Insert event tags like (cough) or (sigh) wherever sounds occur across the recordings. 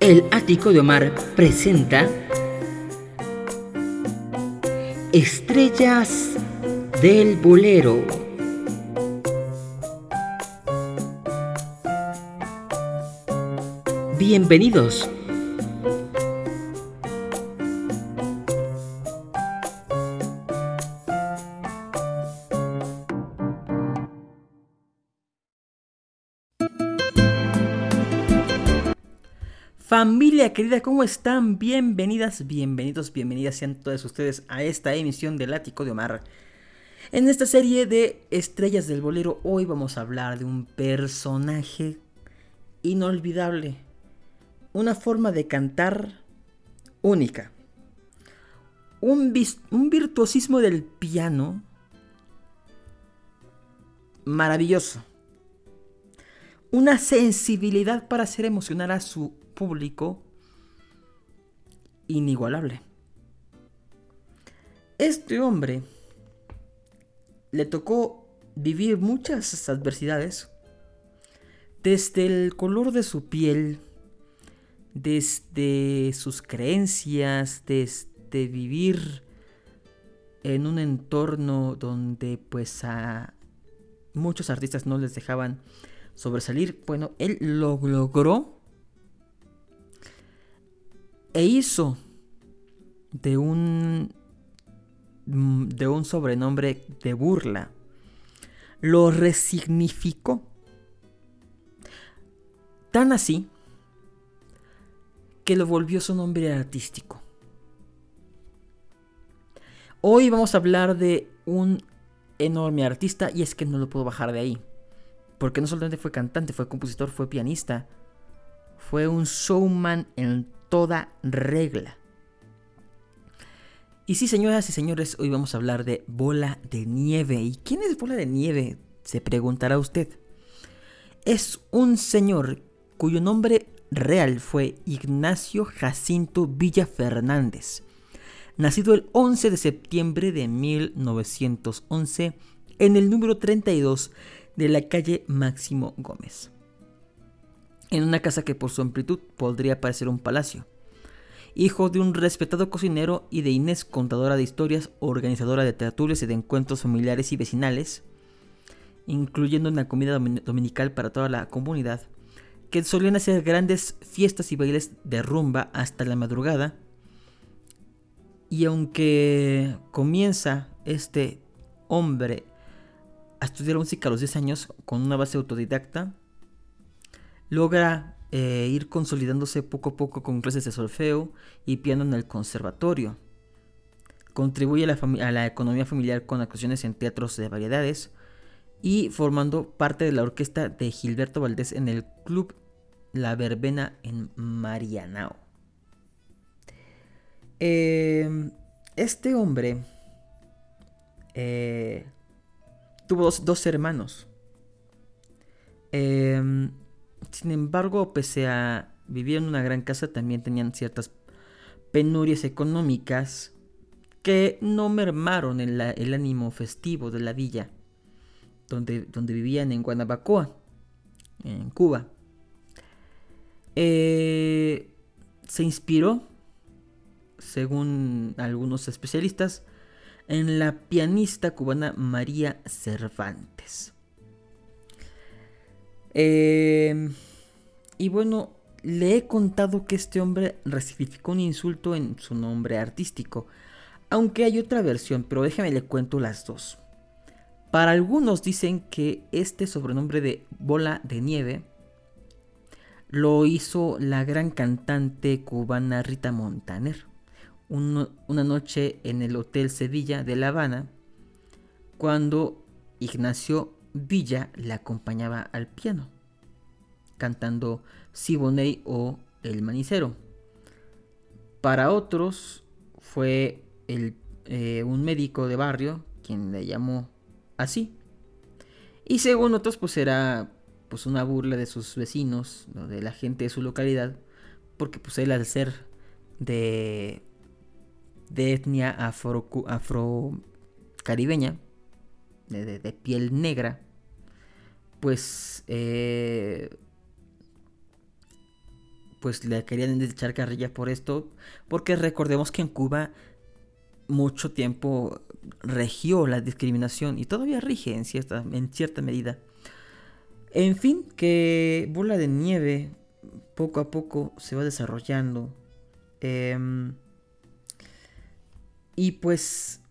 El ático de Omar presenta Estrellas del Bolero. Bienvenidos. Familia querida, ¿cómo están? Bienvenidas, bienvenidos, bienvenidas sean todos ustedes a esta emisión del Ático de Omar. En esta serie de Estrellas del Bolero, hoy vamos a hablar de un personaje inolvidable. Una forma de cantar única. Un, un virtuosismo del piano maravilloso. Una sensibilidad para hacer emocionar a su público inigualable. Este hombre le tocó vivir muchas adversidades, desde el color de su piel, desde sus creencias, desde vivir en un entorno donde pues a muchos artistas no les dejaban sobresalir. Bueno, él lo logró e hizo de un mm, de un sobrenombre de burla lo resignificó tan así que lo volvió su nombre artístico. Hoy vamos a hablar de un enorme artista y es que no lo puedo bajar de ahí. Porque no solamente fue cantante, fue compositor, fue pianista. Fue un showman en toda regla. Y sí, señoras y señores, hoy vamos a hablar de Bola de Nieve. ¿Y quién es Bola de Nieve? Se preguntará usted. Es un señor cuyo nombre real fue Ignacio Jacinto Villa Fernández, nacido el 11 de septiembre de 1911 en el número 32 de la calle Máximo Gómez en una casa que por su amplitud podría parecer un palacio. Hijo de un respetado cocinero y de Inés, contadora de historias, organizadora de tertulias y de encuentros familiares y vecinales, incluyendo una comida dominical para toda la comunidad, que solían hacer grandes fiestas y bailes de rumba hasta la madrugada. Y aunque comienza este hombre a estudiar música a los 10 años con una base autodidacta, logra eh, ir consolidándose poco a poco con clases de solfeo y piano en el conservatorio. Contribuye a la, economía familiar con actuaciones en teatros de variedades y formando parte de la orquesta de Gilberto Valdés en el Club La Verbena en Marianao. Em, este hombre eh, tuvo dos, hermanos. Em, sin embargo, pese a vivir en una gran casa, también tenían ciertas penurias económicas que no mermaron el, el ánimo festivo de la villa donde, donde vivían en Guanabacoa, en Cuba. Eh, se inspiró, según algunos especialistas, en la pianista cubana María Cervantes. Eh, y bueno, le he contado que este hombre recibió un insulto en su nombre artístico, aunque hay otra versión, pero déjame le cuento las dos. Para algunos dicen que este sobrenombre de bola de nieve lo hizo la gran cantante cubana Rita Montaner una noche en el Hotel Sevilla de La Habana cuando Ignacio Villa la acompañaba al piano, cantando Siboney o El Manicero. Para otros fue el, eh, un médico de barrio quien le llamó así. Y según otros, pues era pues una burla de sus vecinos, de la gente de su localidad, porque pues él al ser de, etnia afro, afro caribeña, de, piel negra, pues eh, pues le querían echar carrilla por esto, porque recordemos que en Cuba mucho tiempo regió la discriminación y todavía rige en cierta, en cierta medida. En fin, que Bola de Nieve poco a poco se va desarrollando. Em, y pues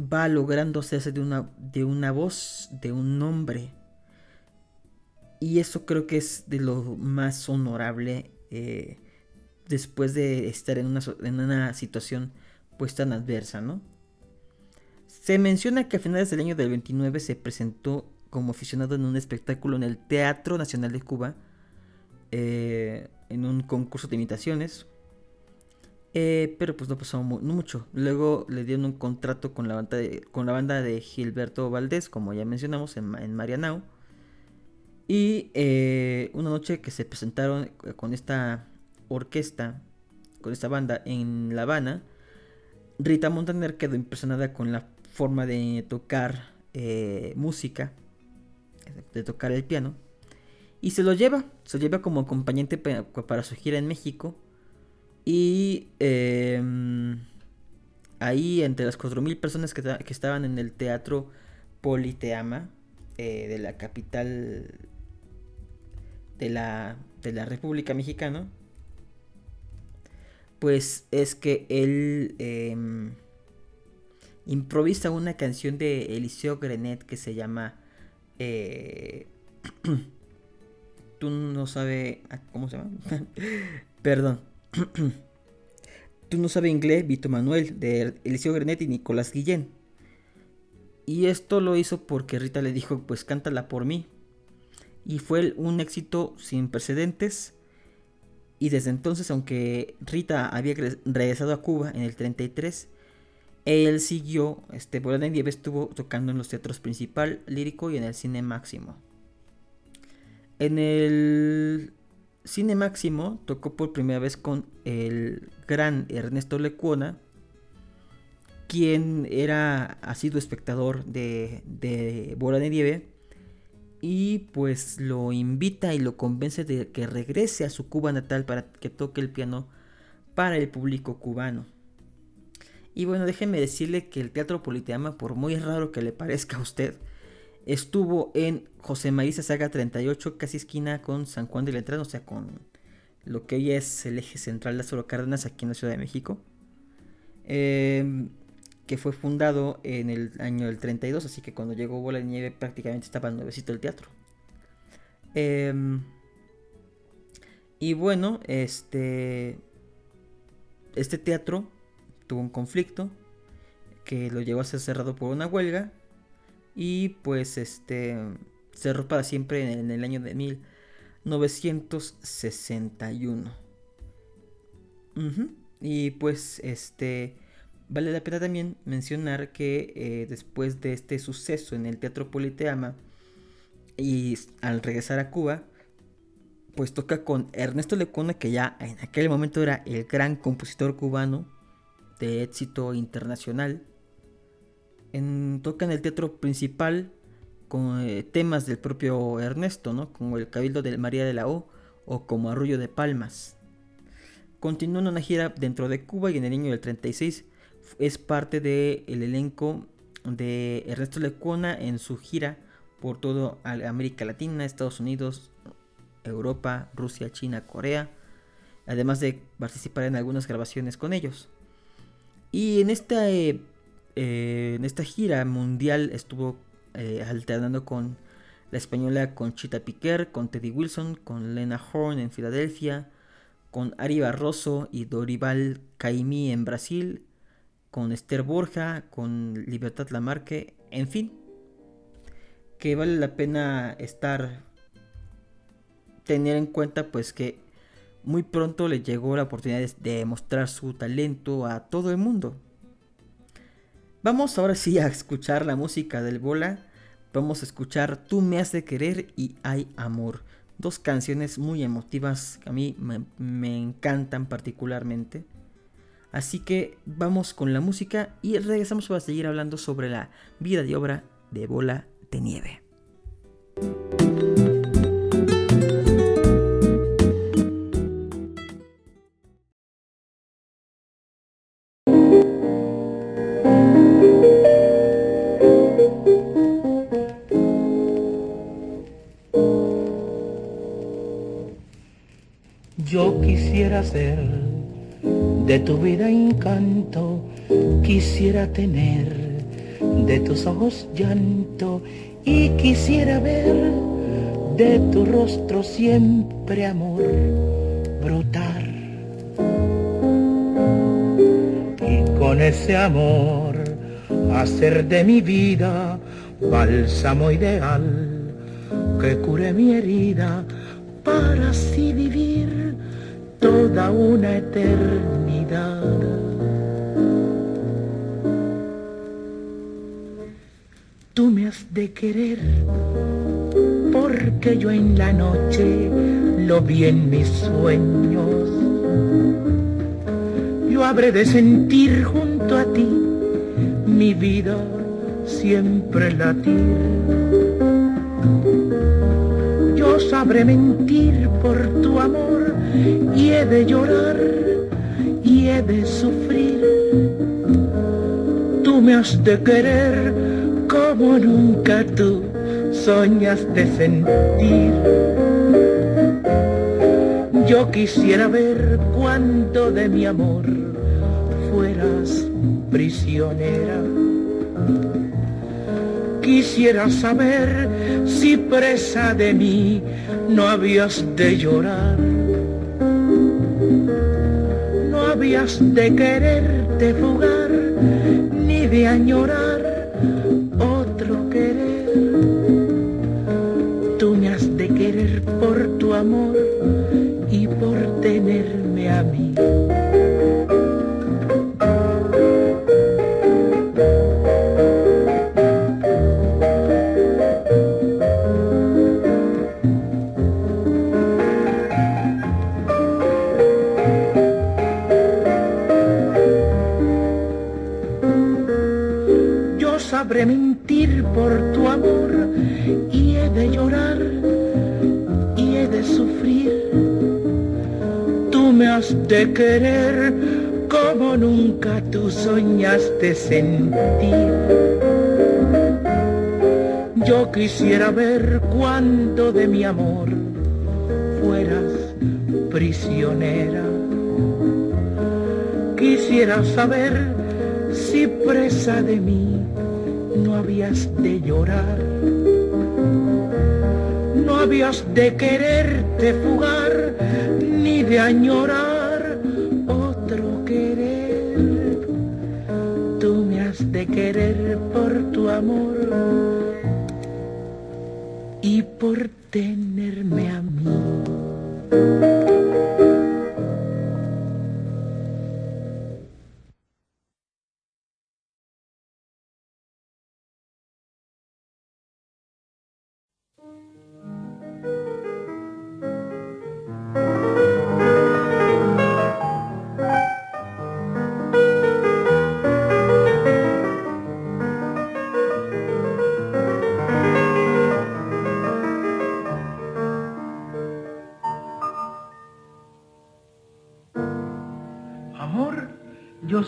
va logrando hacerse de una, de una voz, de un nombre. Y eso creo que es de lo más honorable eh, después de estar en una, en una situación pues tan adversa, ¿no? Se menciona que a finales del año del 29 se presentó como aficionado en un espectáculo en el Teatro Nacional de Cuba, eh, en un concurso de imitaciones, eh, pero pues no pasó mucho. Luego le dieron un contrato con la banda de, con la banda de Gilberto Valdés, como ya mencionamos, en, en Marianao. Y eh, una noche que se presentaron con esta orquesta, con esta banda en La Habana, Rita Montaner quedó impresionada con la forma de tocar eh, música, de tocar el piano, y se lo lleva, se lo lleva como acompañante para su gira en México. Y em, ahí, entre las 4.000 personas que, estaban en el teatro Politeama eh, de la capital de la, de la República Mexicana, pues es que él em, improvisa una canción de Eliseo Grenet que se llama eh, (clears throat) Tú no sabes... Ah, ¿Cómo se llama? (laughs) Perdón. (clears throat) Tú no sabes inglés, Vito Manuel, de Eliseo Grenet y Nicolás Guillén. Y esto lo hizo porque Rita le dijo, pues cántala por mí. Y fue un éxito sin precedentes y desde entonces, aunque Rita había regresado a Cuba en el 33, él siguió, este, Bola de Nieve estuvo tocando en los teatros principal, lírico y en el cine máximo. En el cine máximo tocó por primera vez con el gran Ernesto Lecuona, quien era ha sido espectador de, de Bola de Nieve y pues lo invita y lo convence de que regrese a su Cuba natal para que toque el piano para el público cubano. Y bueno, déjeme decirle que el Teatro Politeama, por muy raro que le parezca a usted, estuvo en José María Saga 38, casi esquina con San Juan de Letrán, o sea, con lo que hoy es el eje central de Lázaro Cárdenas aquí en la Ciudad de México. Eh, que fue fundado en el año del 32, así que cuando llegó Bola de Nieve prácticamente estaba nuevecito el teatro. Em, y bueno, este, este teatro tuvo un conflicto que lo llevó a ser cerrado por una huelga y pues este cerró para siempre en el año de 1961. Y pues este Vale la pena también mencionar que eh, después de este suceso en el Teatro Politeama y al regresar a Cuba, pues toca con Ernesto Lecuna, que ya en aquel momento era el gran compositor cubano de éxito internacional. En, toca en el teatro principal con eh, temas del propio Ernesto, ¿no? como el Cabildo de María de la O o como Arrullo de Palmas. Continuó en una gira dentro de Cuba y en el año del 36 es parte del elenco de Ernesto Lecuona en su gira por toda América Latina, Estados Unidos, Europa, Rusia, China, Corea, además de participar en algunas grabaciones con ellos. Y en esta, eh, eh, en esta gira mundial estuvo eh, alternando con la española Conchita Piquer, con Teddy Wilson, con Lena Horn en Filadelfia, con Ari Barroso y Dorival Caimí en Brasil, con Esther Borja, con Libertad Lamarque, en fin, que vale la pena estar, tener en cuenta pues que muy pronto le llegó la oportunidad de mostrar su talento a todo el mundo. Vamos ahora sí a escuchar la música del Bola. Vamos a escuchar Tú me has de querer y Hay amor. Dos canciones muy emotivas que a mí me encantan particularmente. Así que vamos con la música y regresamos para seguir hablando sobre la vida y obra de Bola de Nieve. Yo quisiera ser de tu vida encanto, quisiera tener de tus ojos llanto y quisiera ver de tu rostro siempre amor brotar. Y con ese amor hacer de mi vida bálsamo ideal que cure mi herida para así vivir toda una eternidad. Tú me has de querer porque yo en la noche lo vi en mis sueños. Yo habré de sentir junto a ti mi vida siempre latir. Yo sabré mentir por tu amor y he de llorar y he de sufrir. Tú me has de querer como nunca tú soñas de sentir. Yo quisiera ver cuánto de mi amor fueras prisionera. Quisiera saber si presa de mí no habías de llorar. Habías de quererte fugar ni de añorar otro querer. Tú me has de querer por tu amor y por tenerme a mí. De querer como nunca tú soñaste sentir. Yo quisiera ver cuánto de mi amor fueras prisionera. Quisiera saber si presa de mí no habías de llorar, no habías de quererte fugar, ni de añorar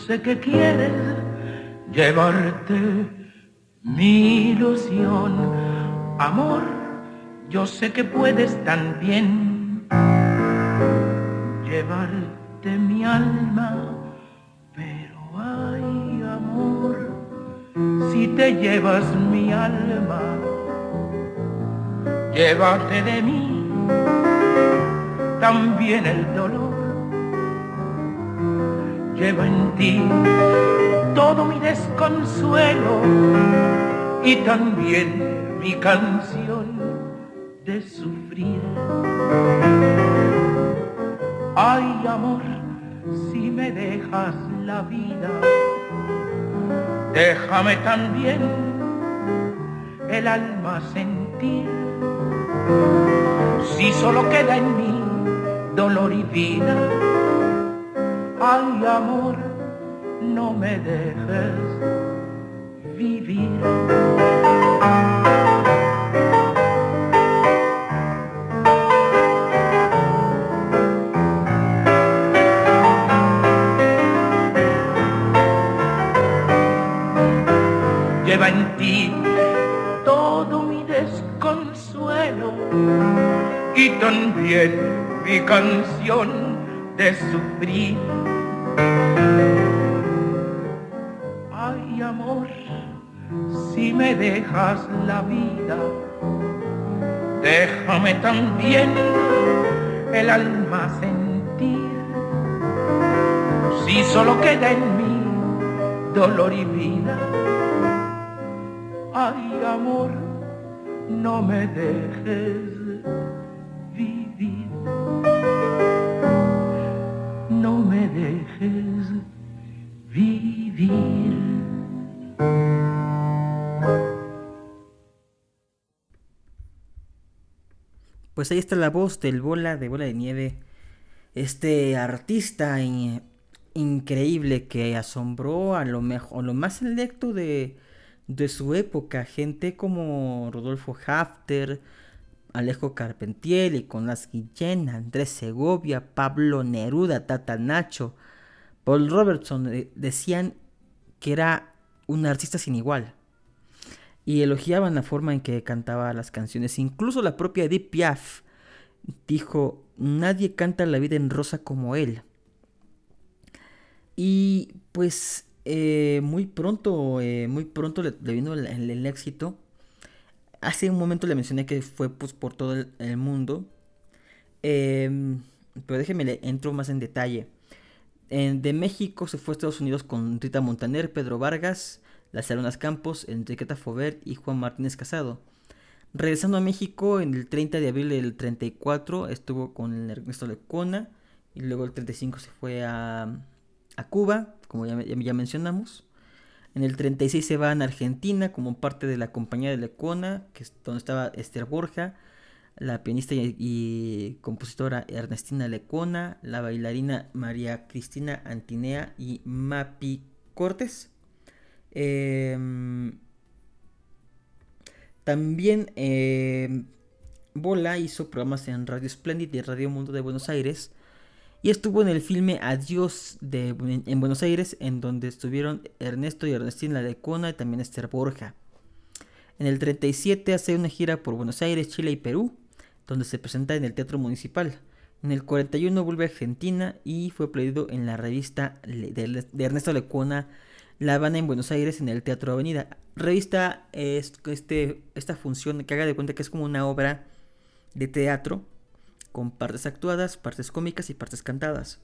sé que quieres llevarte mi ilusión. Amor, yo sé que puedes también llevarte mi alma, pero ay amor, si te llevas mi alma, llévate de mí también el dolor llevo en ti todo mi desconsuelo y también mi canción de sufrir. Ay amor, si me dejas la vida, déjame también el alma sentir. Si solo queda en mí dolor y vida, Ay amor, no me dejes vivir. Lleva en ti todo mi desconsuelo y también mi canción de sufrir. Ay, amor, si me dejas la vida, déjame también el alma sentir. Si solo queda en mí dolor y vida, ay, amor, no me dejes vivir. Pues ahí está la voz del Bola de Bola de Nieve. Este artista increíble que asombró a lo mejor, lo más selecto de, de su época. Gente como Rodolfo Hafter, Alejo Carpentier, Nicolás Guillén, Andrés Segovia, Pablo Neruda, Tata Nacho, Paul Robertson eh, decían que era un artista sin igual. Y elogiaban la forma en que cantaba las canciones. Incluso la propia Edith Piaf dijo, nadie canta la vida en rosa como él. Y pues eh, muy pronto, eh, muy pronto le, vino el éxito hace un momento le mencioné que fue pues, por todo el, mundo. Em, pero déjeme le entro más en detalle. De México se fue a Estados Unidos con Rita Montaner, Pedro Vargas, Las Aronas Campos, Enriqueta Fobert y Juan Martínez Casado. Regresando a México en el 30 de abril del 34 estuvo con Ernesto Lecona y luego el 35 se fue a, a Cuba, como ya, ya mencionamos. En el 36 se va a Argentina como parte de la compañía de Lecona, que es donde estaba Esther Borja, la pianista y, compositora Ernestina Lecona, la bailarina María Cristina Antinea y Mapi Cortés. Em, también em, Bola hizo programas en Radio Splendid y Radio Mundo de Buenos Aires y estuvo en el filme Adiós de, en, Buenos Aires, en donde estuvieron Ernesto y Ernestina Lecona y también Esther Borja. En el 37 hace una gira por Buenos Aires, Chile y Perú, donde se presenta en el Teatro Municipal. En el 41 vuelve a Argentina y fue aplaudido en la revista de, Ernesto Lecona La Habana en Buenos Aires en el Teatro Avenida. Revista es este, esta función que haga de cuenta que es como una obra de teatro con partes actuadas, partes cómicas y partes cantadas.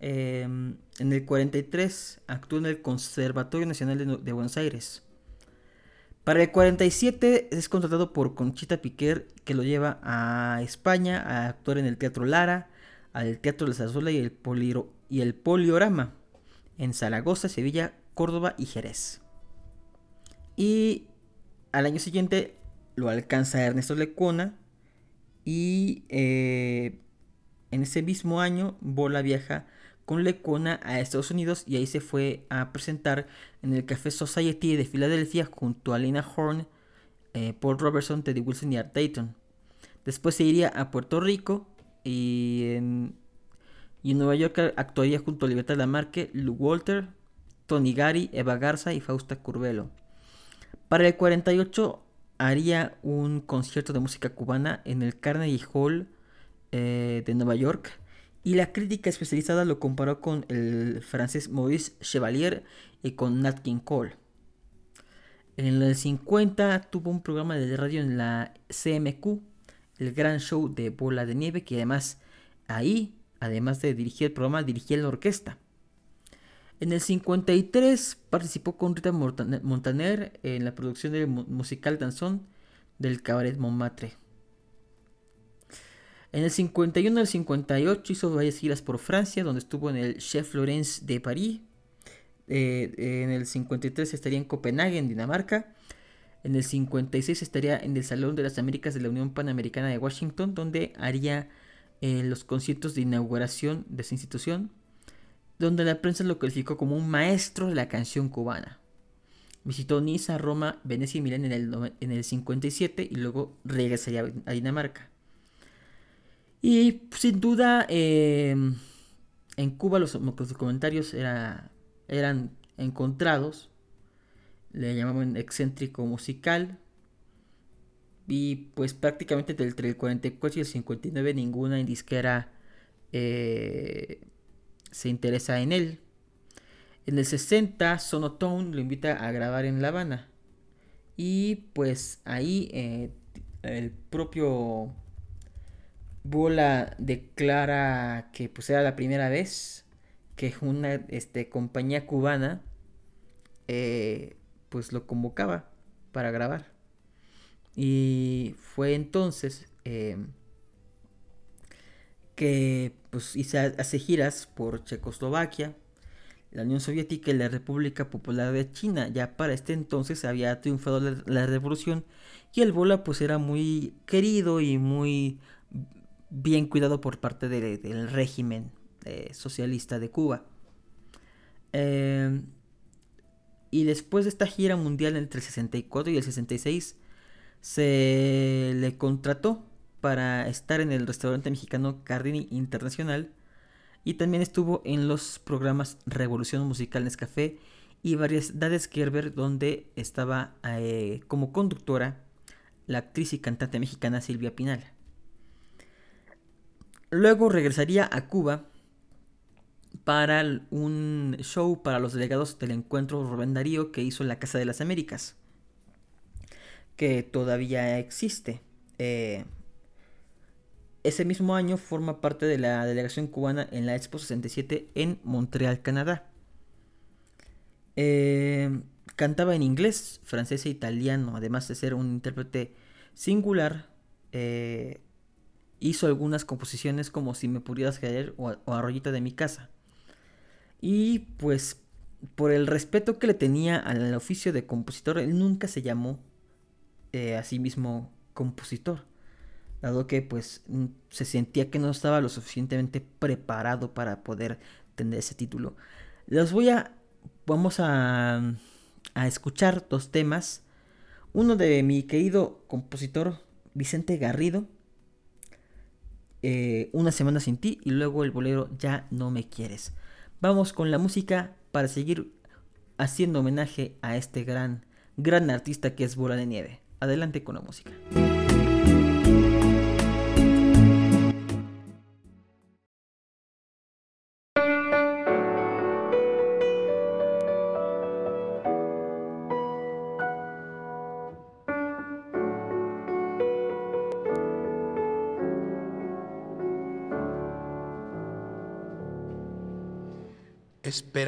Em, en el 43 actuó en el Conservatorio Nacional de, Buenos Aires. Para el 47 es contratado por Conchita Piquer, que lo lleva a España a actuar en el Teatro Lara, al Teatro de Zarzuela y el, Poliorama, en Zaragoza, Sevilla, Córdoba y Jerez. Y al año siguiente lo alcanza Ernesto Lecona y eh, en ese mismo año, Bola viaja con a Estados Unidos y ahí se fue a presentar en el Café Society de Filadelfia junto a Lena Horne, eh, Paul Robertson, Teddy Wilson y Art Dayton. Después se iría a Puerto Rico y en, y en Nueva York actuaría junto a Libertad Lamarque, Lou Walter, Tony Gary, Eva Garza y Fausta Curvelo. Para el 48 haría un concierto de música cubana en el Carnegie Hall eh, de Nueva York y la crítica especializada lo comparó con el francés Maurice Chevalier y con Nat King Cole. En el 50 tuvo un programa de radio en la CMQ, el gran show de Bola de Nieve, que además ahí, además de dirigir el programa, dirigía la orquesta. En el 53 participó con Rita Montaner en la producción del musical danzón del Cabaret Montmartre. En el 51 al 58 hizo varias giras por Francia, donde estuvo en el Chef Florence de París. Eh, en el 53 estaría en Copenhague, en Dinamarca. En el 56 estaría en el Salón de las Américas de la Unión Panamericana de Washington, donde haría eh, los conciertos de inauguración de esa institución donde la prensa lo calificó como un maestro de la canción cubana. Visitó Niza, Roma, Venecia y Milán en el, en el 57 y luego regresaría a Dinamarca. Y sin duda, em, en Cuba los, comentarios eran encontrados. Le llamaban excéntrico musical. y pues prácticamente entre el 44 y el 59 ninguna indisquera eh, se interesa en él. En el 60 Sonotone lo invita a grabar en La Habana. Y pues ahí eh, el propio Bola declara que pues era la primera vez que una este, compañía cubana eh, pues lo convocaba para grabar. Y fue entonces eh, que pues hizo, hace giras por Checoslovaquia, la Unión Soviética y la República Popular de China. Ya para este entonces había triunfado la, revolución y el Bola pues era muy querido y muy bien cuidado por parte del régimen eh, socialista de Cuba. Eh, y después de esta gira mundial entre el 64 y el 66, se le contrató para estar en el restaurante mexicano Cardini Internacional y también estuvo en los programas Revolución Musical Nescafé y Variedades Gerber donde estaba eh, como conductora la actriz y cantante mexicana Silvia Pinal. Luego regresaría a Cuba para un show para los delegados del encuentro Rubén Darío que hizo en la Casa de las Américas, que todavía existe. Eh, ese mismo año forma parte de la delegación cubana en la Expo 67 en Montreal, Canadá. Eh, cantaba en inglés, francés e italiano, además de ser un intérprete singular. Eh, hizo algunas composiciones como Si me pudieras caer o, Arroyita de mi casa. Y pues por el respeto que le tenía al oficio de compositor, él nunca se llamó eh, a sí mismo compositor dado que pues se sentía que no estaba lo suficientemente preparado para poder tener ese título. Los voy a, vamos a, a escuchar dos temas. Uno de mi querido compositor Vicente Garrido, eh, Una semana sin ti, y luego el bolero Ya no me quieres. Vamos con la música para seguir haciendo homenaje a este gran, gran artista que es Bola de Nieve. Adelante con la música.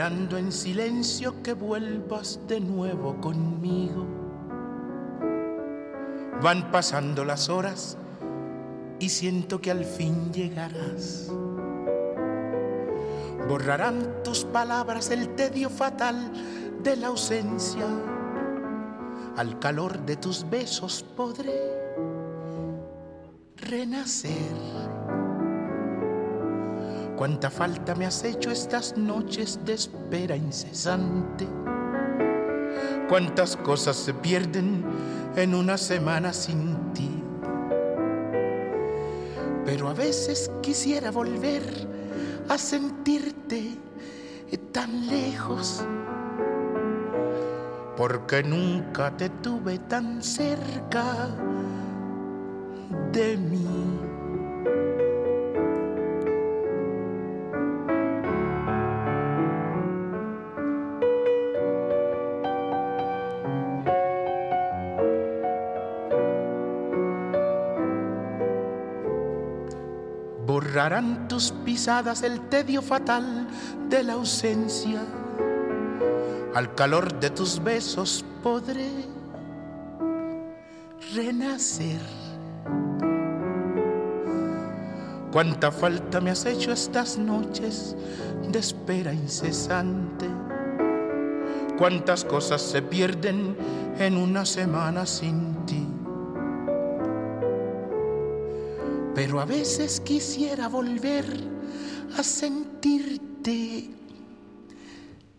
En silencio que vuelvas de nuevo conmigo. Van pasando las horas y siento que al fin llegarás. Borrarán tus palabras el tedio fatal de la ausencia. Al calor de tus besos podré renacer Cuánta falta me has hecho estas noches de espera incesante. Cuántas cosas se pierden en una semana sin ti. Pero a veces quisiera volver a sentirte tan lejos. Porque nunca te tuve tan cerca de mí. Borrarán tus pisadas el tedio fatal de la ausencia. Al calor de tus besos podré renacer. Cuánta falta me has hecho estas noches de espera incesante. Cuántas cosas se pierden en una semana sin ti. Pero a veces quisiera volver a sentirte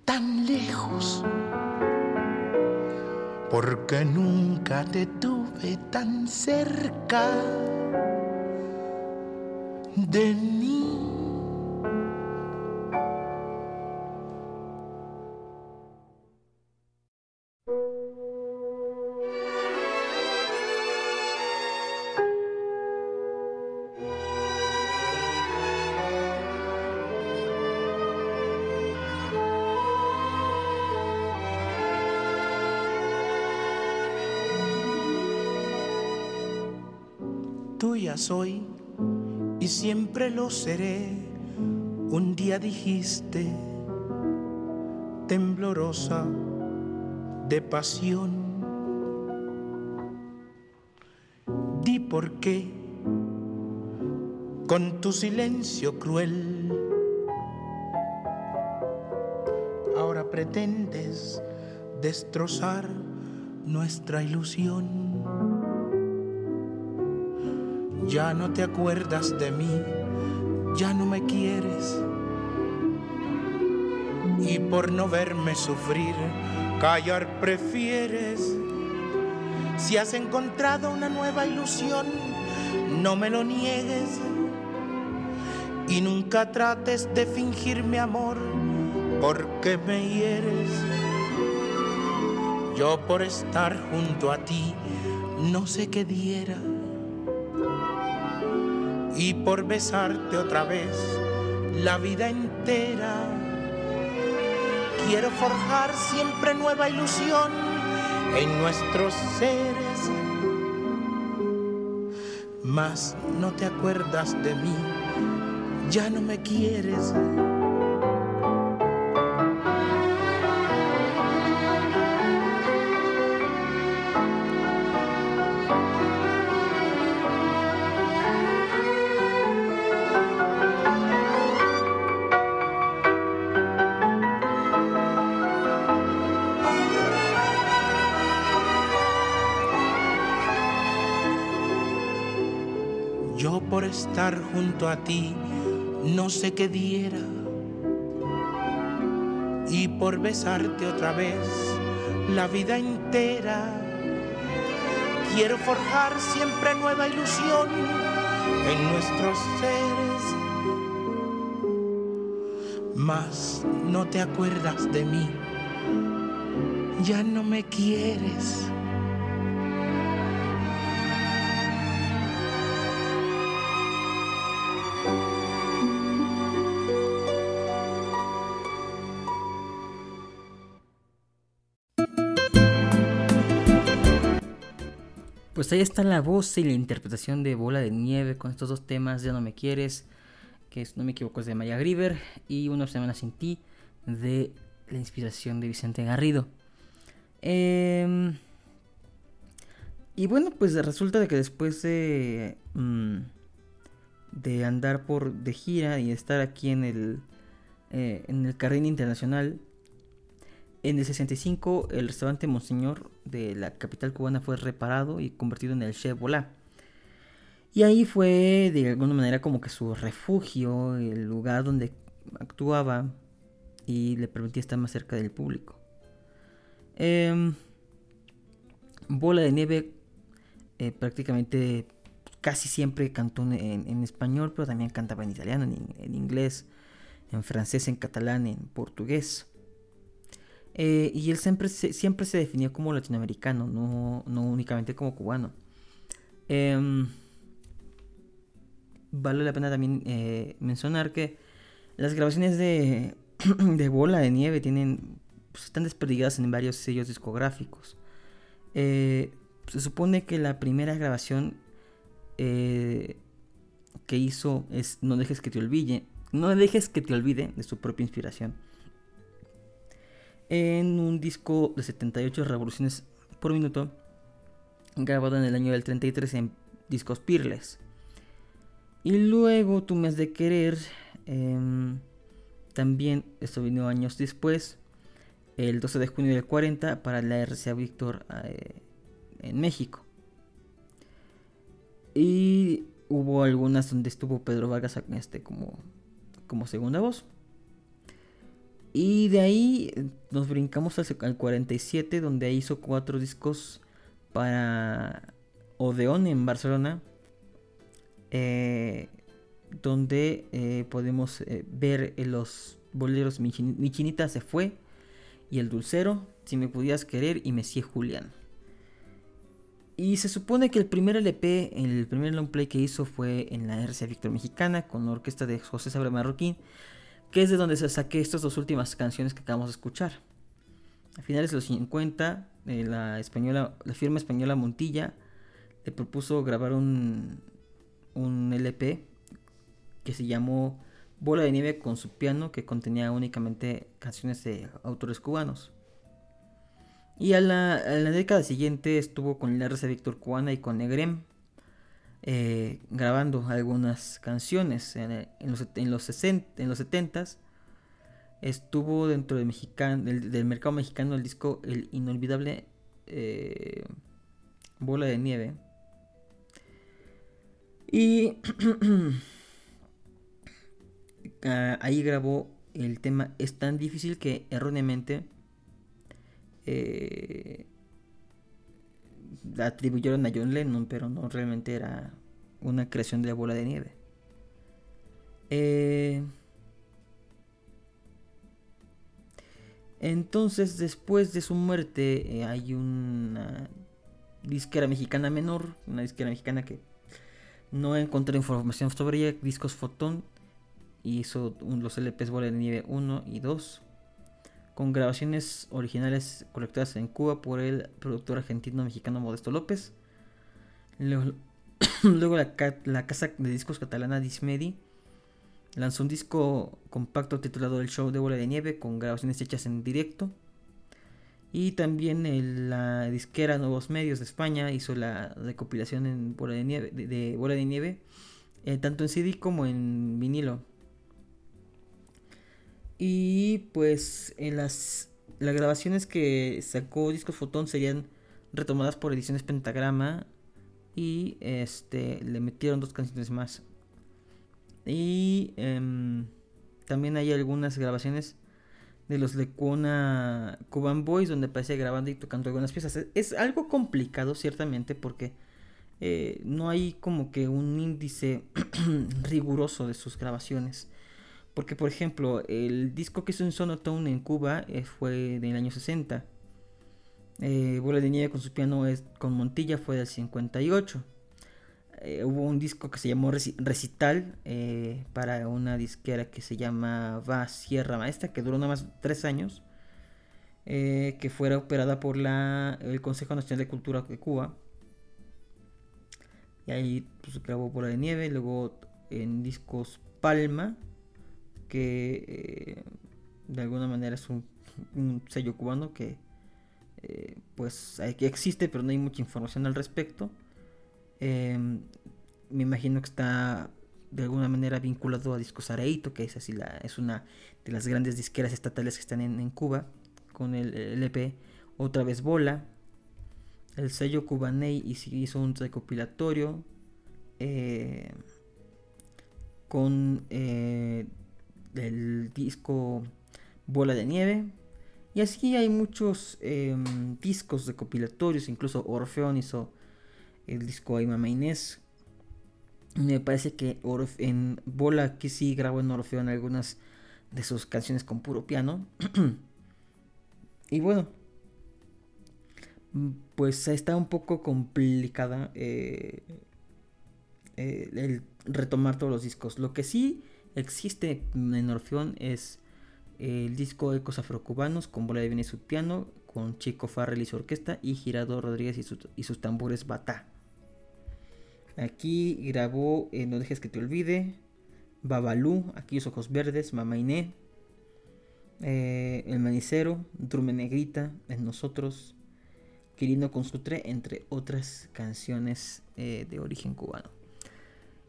tan lejos, porque nunca te tuve tan cerca de soy y siempre lo seré. Un día dijiste, temblorosa de pasión, di por qué con tu silencio cruel ahora pretendes destrozar nuestra ilusión. Ya no te acuerdas de mí, ya no me quieres. Y por no verme sufrir, callar prefieres. Si has encontrado una nueva ilusión, no me lo niegues. Y nunca trates de fingir mi amor, porque me hieres. Yo por estar junto a ti, no sé qué diera y por besarte otra vez la vida entera. Quiero forjar siempre nueva ilusión en nuestros seres. Mas no te acuerdas de mí, ya no me quieres. A ti, no sé qué diera. Y por besarte otra vez la vida entera, quiero forjar siempre nueva ilusión en nuestros seres. Mas no te acuerdas de mí, ya no me quieres. Ahí está la voz y la interpretación de Bola de Nieve con estos dos temas, Ya no me quieres, que es, no me equivoco es de Maya Griver, y Una semana sin ti, de la inspiración de Vicente Garrido. Em, y bueno, pues resulta de que después de, mm, de andar por de gira y estar aquí en el, eh, en el carril internacional, en el 65, el restaurante Monseñor de la capital cubana fue reparado y convertido en el Chef Volá. Y ahí fue de alguna manera como que su refugio, el lugar donde actuaba y le permitía estar más cerca del público. Em, Bola de Nieve eh, prácticamente casi siempre cantó en, español, pero también cantaba en italiano, en inglés, en francés, en catalán, en portugués. Eh, y él siempre se, siempre se definió como latinoamericano, no, únicamente como cubano. Em, vale la pena también eh, mencionar que las grabaciones de, (clears throat) de Bola de Nieve tienen, pues, están desperdigadas en varios sellos discográficos. Eh, se supone que la primera grabación que hizo es No dejes que te olvide, no dejes que te olvide de su propia inspiración en un disco de 78 revoluciones por minuto, grabado en el año del 33 en discos Peerless. Y luego Tú me has de querer, em, también, esto vino años después, el 12 de junio del 40 para la RCA Víctor eh, en México. Y hubo algunas donde estuvo Pedro Vargas este, como, como segunda voz. Y de ahí eh, nos brincamos al, 47, donde hizo cuatro discos para Odeón en Barcelona. Eh, donde eh, podemos ver los boleros Mi, Chinita se fue y El Dulcero, Si me pudieras querer y Messi Julián. Y se supone que el primer LP, el primer long play que hizo fue en la RCA Víctor Mexicana con la orquesta de José Sabre Marroquín que es de donde se saqué estas dos últimas canciones que acabamos de escuchar. A finales de los 50, eh, la, española, la firma española Montilla le propuso grabar un, un LP que se llamó Bola de Nieve con su piano que contenía únicamente canciones de autores cubanos. Y a la, década siguiente estuvo con la RC Víctor Cubana y con Negrem eh, grabando algunas canciones en, los, en, los, 60, en los 70s. Estuvo dentro del, del, mercado mexicano el disco El Inolvidable eh, Bola de Nieve. Y (clears throat) ah, ahí grabó el tema Es tan difícil que erróneamente eh, atribuyeron a John Lennon, pero no realmente era una creación de la bola de nieve. Eh, entonces, después de su muerte, eh, hay una disquera mexicana menor, una disquera mexicana que no encontré información sobre ella, Discos Fotón, hizo los LPs Bola de Nieve 1 y 2 con grabaciones originales colectadas en Cuba por el productor argentino-mexicano Modesto López. (coughs) Luego, la, casa de discos catalana Dismedi lanzó un disco compacto titulado El Show de Bola de Nieve con grabaciones hechas en directo. Y también la disquera Nuevos Medios de España hizo la recopilación en bola de nieve, de, bola de nieve eh, tanto en CD como en vinilo. Y pues en las, las grabaciones que sacó Disco Fotón serían retomadas por Ediciones Pentagrama. Y este le metieron dos canciones más. Y em, también hay algunas grabaciones de los Lecuna Cuban Boys donde aparece grabando y tocando algunas piezas. Es, algo complicado ciertamente porque eh, no hay como que un índice (clears throat) riguroso de sus grabaciones. Porque, por ejemplo, el disco que hizo en Sonotone en Cuba eh, fue del año 60. Eh, Bola de Nieve con su piano es, con Montilla fue del 58. Eh, hubo un disco que se llamó Recital para una disquera que se llamaba Sierra Maestra, que duró nada más tres años. que fuera operada por la, el Consejo Nacional de Cultura de Cuba. Y ahí pues, grabó Bola de Nieve. Luego en discos Palma que eh, de alguna manera es un, sello cubano que eh, pues existe pero no hay mucha información al respecto. Em, me imagino que está de alguna manera vinculado a Discos Areito que es así la es una de las grandes disqueras estatales que están en, Cuba con el, LP otra vez Bola. El sello Cubaney hizo un recopilatorio eh, con del disco Bola de Nieve. Y así hay muchos em, discos recopilatorios, incluso Orfeón hizo el disco Aima Inés. Me parece que en Bola que sí grabó en Orfeón algunas de sus canciones con puro piano. (clears throat) y bueno, pues está un poco complicada eh, eh, el retomar todos los discos. Lo que sí existe en Orfeón es el disco Ecos Afrocubanos con bola de viene su piano, con Chico Farrell y su orquesta y Girado Rodríguez y, sus tambores Batá. Aquí grabó eh, No dejes que te olvide, Babalú, Aquellos Ojos Verdes, Mamá Iné, eh, El Manicero, Drume Negrita, En Nosotros, Quirino Consutre, entre otras canciones eh, de origen cubano.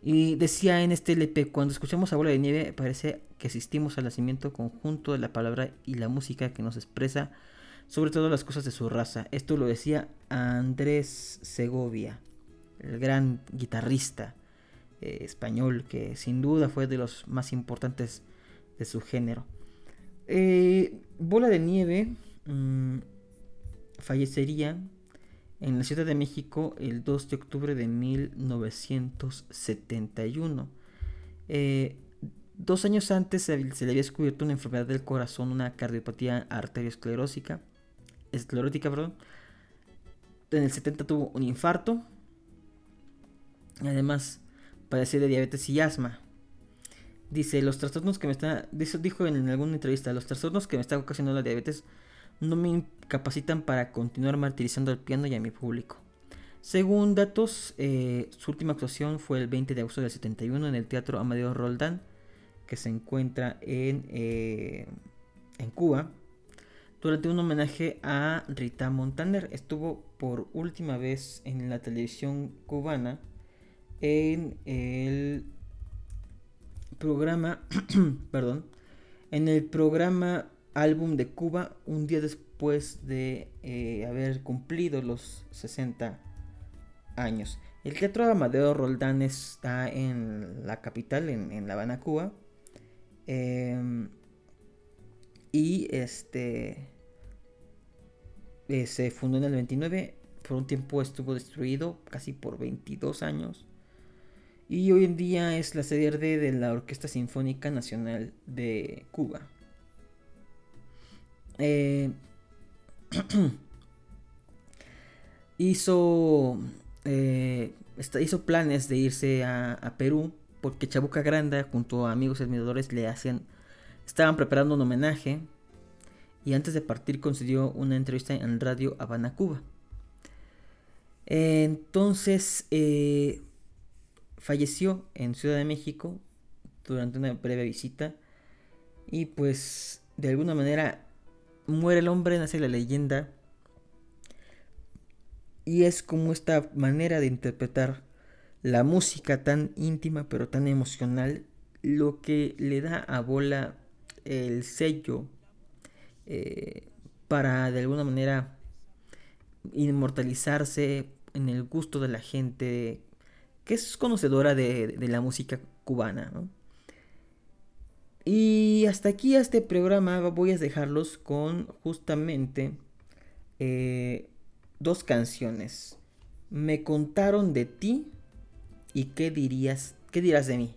Y decía en este LP, cuando escuchamos a Bola de Nieve, parece que asistimos al nacimiento conjunto de la palabra y la música que nos expresa sobre todo las cosas de su raza. Esto lo decía Andrés Segovia, el gran guitarrista eh, español que sin duda fue de los más importantes de su género. Eh, Bola de Nieve mm, fallecería en la Ciudad de México el 2 de octubre de 1971. Eh, dos años antes se, le había descubierto una enfermedad del corazón, una cardiopatía arteriosclerótica, esclerótica, perdón. En el 70 tuvo un infarto. Además, padecía de diabetes y asma. Dice, los trastornos que me está... Dijo en alguna entrevista, los trastornos que me está ocasionando la diabetes no me incapacitan para continuar martirizando al piano y a mi público. Según datos, eh, su última actuación fue el 20 de agosto del 71 en el Teatro Amadeo Roldán, que se encuentra en, eh, en Cuba, durante un homenaje a Rita Montaner. Estuvo por última vez en la televisión cubana en el programa, (clears throat) perdón, en el programa Álbum de Cuba un día después de eh, haber cumplido los 60 años. El Teatro Amadeo Roldán está en la capital, en, La Habana, Cuba. Em, y este eh, se fundó en el 29. Por un tiempo estuvo destruido, casi por 22 años. Y hoy en día es la sede de la Orquesta Sinfónica Nacional de Cuba. Eh, (clears throat) hizo eh, hizo planes de irse a, Perú porque Chabuca Granda junto a amigos admiradores le hacían estaban preparando un homenaje y antes de partir concedió una entrevista en Radio Habana, Cuba. Entonces eh, falleció en Ciudad de México durante una breve visita y pues de alguna manera muere el hombre, nace la leyenda y es como esta manera de interpretar la música tan íntima pero tan emocional lo que le da a Bola el sello eh, para de alguna manera inmortalizarse en el gusto de la gente que es conocedora de, la música cubana. Y hasta aquí este programa voy a dejarlos con justamente eh, dos canciones. Me contaron de ti y qué dirías, qué dirás de mí.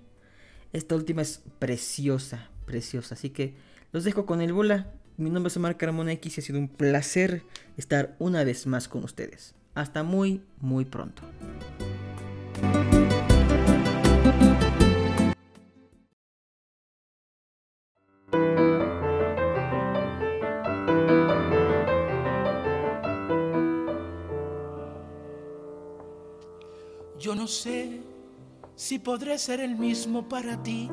Esta última es preciosa, preciosa. Así que los dejo con el bola. Mi nombre es Omar Carmona X y ha sido un placer estar una vez más con ustedes. Hasta muy, muy pronto. Sé si podré ser el mismo para ti.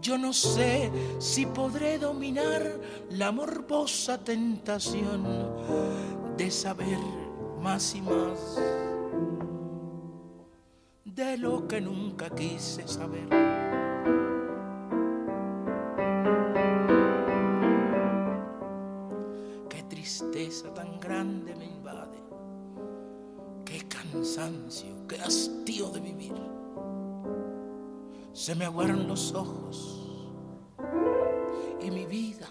Yo no sé si podré dominar la morbosa tentación de saber más y más de lo que nunca quise saber. Qué tristeza tan grande me invade cansancio, qué hastío de vivir. Se me aguaron los ojos y mi vida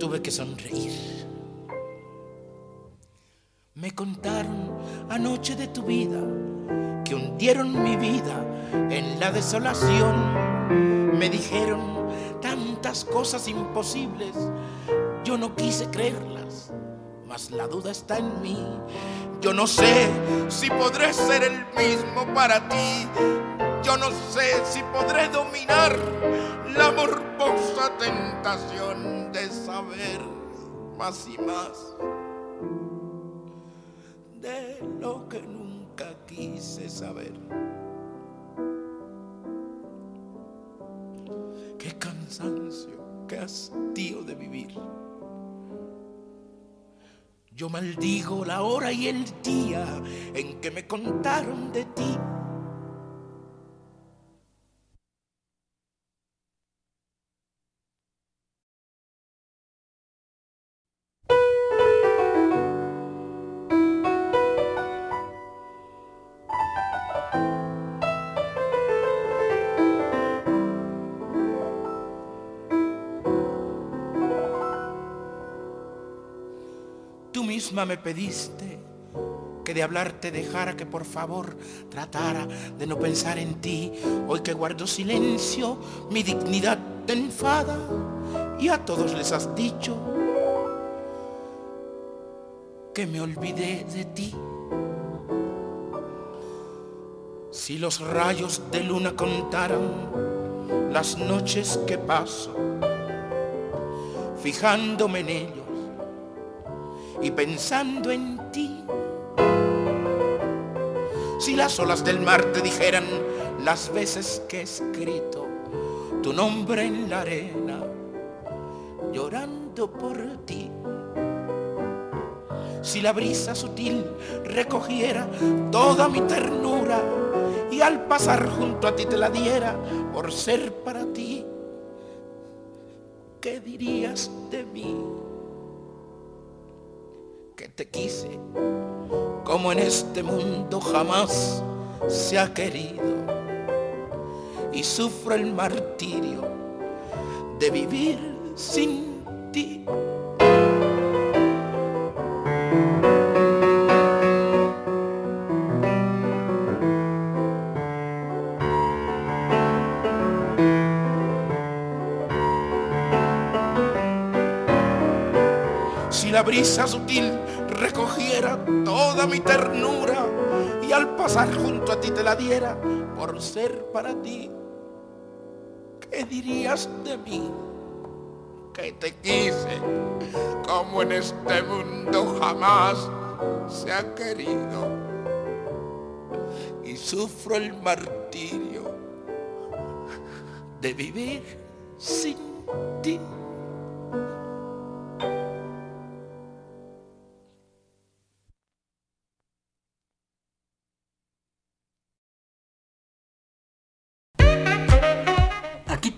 tuve que sonreír. Me contaron anoche de tu vida que hundieron mi vida en la desolación. Me dijeron tantas cosas imposibles, yo no quise creerlas, mas la duda está en mí yo no sé si podré ser el mismo para ti. Yo no sé si podré dominar la morbosa tentación de saber más y más de lo que nunca quise saber. Qué cansancio, qué hastío de vivir. Yo maldigo la hora y el día en que me contaron de ti. Me pediste que de hablarte dejara que por favor tratara de no pensar en ti. Hoy que guardo silencio, mi dignidad te enfada y a todos les has dicho que me olvidé de ti. Si los rayos de luna contaran las noches que paso, fijándome en ellos, y pensando en ti, Si las olas del mar te dijeran las veces que he escrito tu nombre en la arena, llorando por ti. Si la brisa sutil recogiera toda mi ternura y al pasar junto a ti te la diera por ser para ti, ¿qué dirías de mí? Que te quise como en este mundo jamás se ha querido y sufro el martirio de vivir sin ti. Si la brisa sutil recogiera toda mi ternura y al pasar junto a ti te la diera por ser para ti, ¿qué dirías de mí? Que te quise como en este mundo jamás se ha querido y sufro el martirio de vivir sin ti.